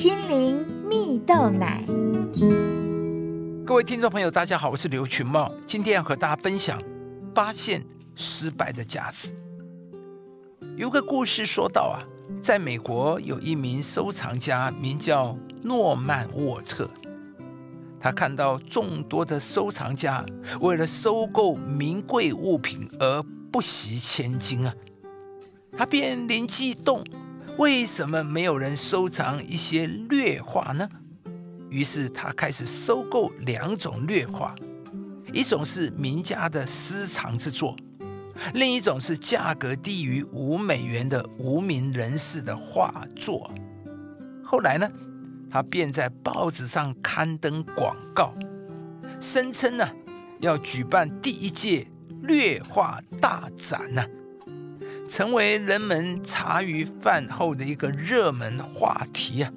心灵蜜豆奶。各位听众朋友，大家好，我是刘群茂，今天要和大家分享发现失败的价值。有个故事说到啊，在美国有一名收藏家，名叫诺曼沃特。他看到众多的收藏家为了收购名贵物品而不惜千金啊，他便灵机一动，为什么没有人收藏一些劣画呢？于是他开始收购两种劣画，一种是名家的私藏之作，另一种是价格低于五美元的无名人士的画作。后来呢？他便在报纸上刊登广告，声称呢要举办第一届劣画大展呢，成为人们茶余饭后的一个热门话题啊！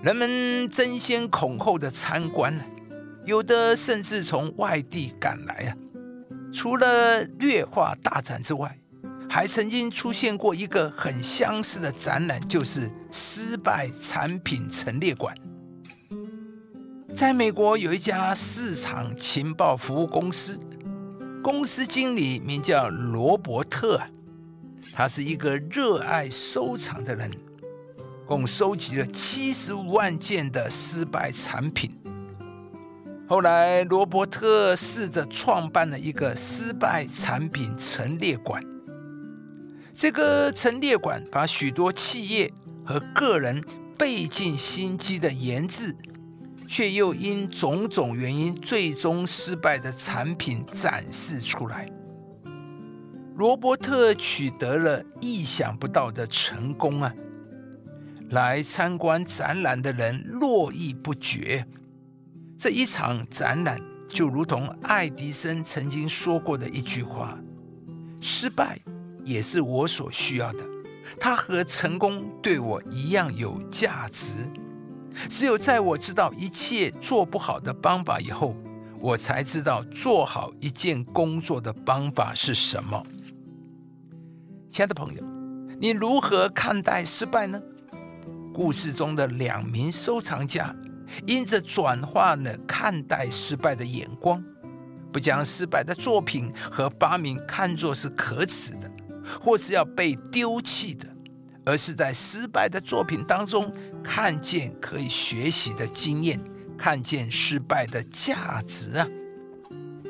人们争先恐后的参观呢，有的甚至从外地赶来啊！除了劣化大展之外，还曾经出现过一个很相似的展览，就是失败产品陈列馆。在美国有一家市场情报服务公司，公司经理名叫罗伯特，他是一个热爱收藏的人，共收集了七十五万件的失败产品。后来，罗伯特试着创办了一个失败产品陈列馆。这个陈列馆把许多企业和个人费尽心机的研制，却又因种种原因最终失败的产品展示出来。罗伯特取得了意想不到的成功啊！来参观展览的人络绎不绝。这一场展览就如同爱迪生曾经说过的一句话：失败。也是我所需要的，它和成功对我一样有价值。只有在我知道一切做不好的方法以后，我才知道做好一件工作的方法是什么。亲爱的朋友，你如何看待失败呢？故事中的两名收藏家，因着转换了看待失败的眼光，不将失败的作品和发明看作是可耻的。或是要被丢弃的，而是在失败的作品当中看见可以学习的经验，看见失败的价值啊！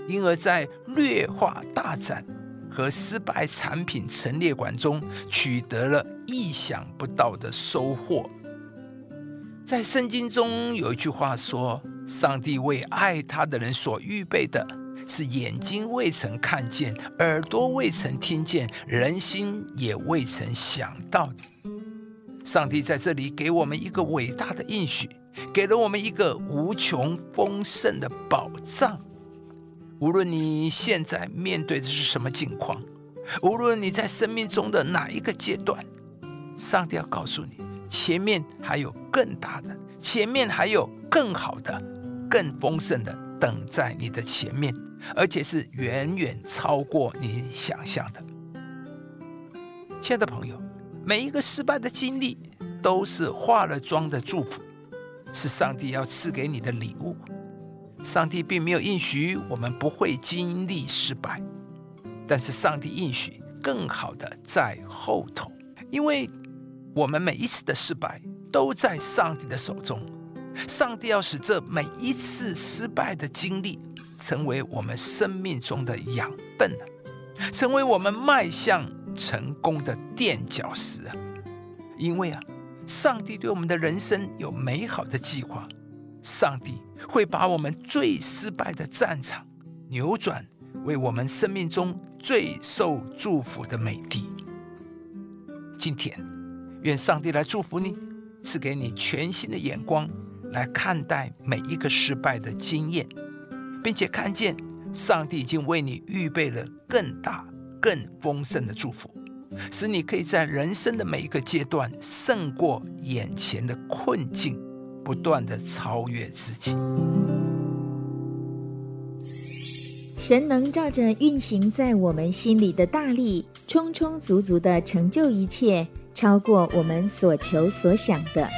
因而，在略化大展和失败产品陈列馆中取得了意想不到的收获。在圣经中有一句话说：“上帝为爱他的人所预备的。”是眼睛未曾看见，耳朵未曾听见，人心也未曾想到的。上帝在这里给我们一个伟大的应许，给了我们一个无穷丰盛的宝藏。无论你现在面对的是什么境况，无论你在生命中的哪一个阶段，上帝要告诉你，前面还有更大的，前面还有更好的，更丰盛的等在你的前面。而且是远远超过你想象的，亲爱的朋友，每一个失败的经历都是化了妆的祝福，是上帝要赐给你的礼物。上帝并没有应许我们不会经历失败，但是上帝应许更好的在后头，因为我们每一次的失败都在上帝的手中。上帝要使这每一次失败的经历。成为我们生命中的养分了，成为我们迈向成功的垫脚石啊！因为啊，上帝对我们的人生有美好的计划，上帝会把我们最失败的战场扭转为我们生命中最受祝福的美地。今天，愿上帝来祝福你，赐给你全新的眼光来看待每一个失败的经验。并且看见上帝已经为你预备了更大、更丰盛的祝福，使你可以在人生的每一个阶段胜过眼前的困境，不断的超越自己。神能照着运行在我们心里的大力，充充足足的成就一切，超过我们所求所想的。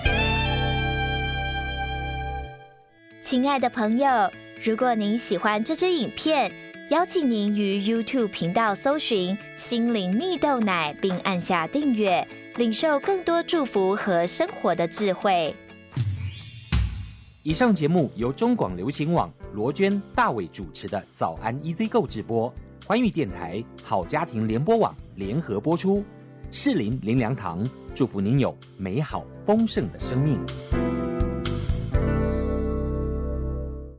亲爱的朋友，如果您喜欢这支影片，邀请您于 YouTube 频道搜寻“心灵蜜豆奶”，并按下订阅，领受更多祝福和生活的智慧。以上节目由中广流行网罗娟、大伟主持的《早安 EZ 购》直播，欢迎电台好家庭联播网联合播出。适林林良堂祝福您有美好丰盛的生命。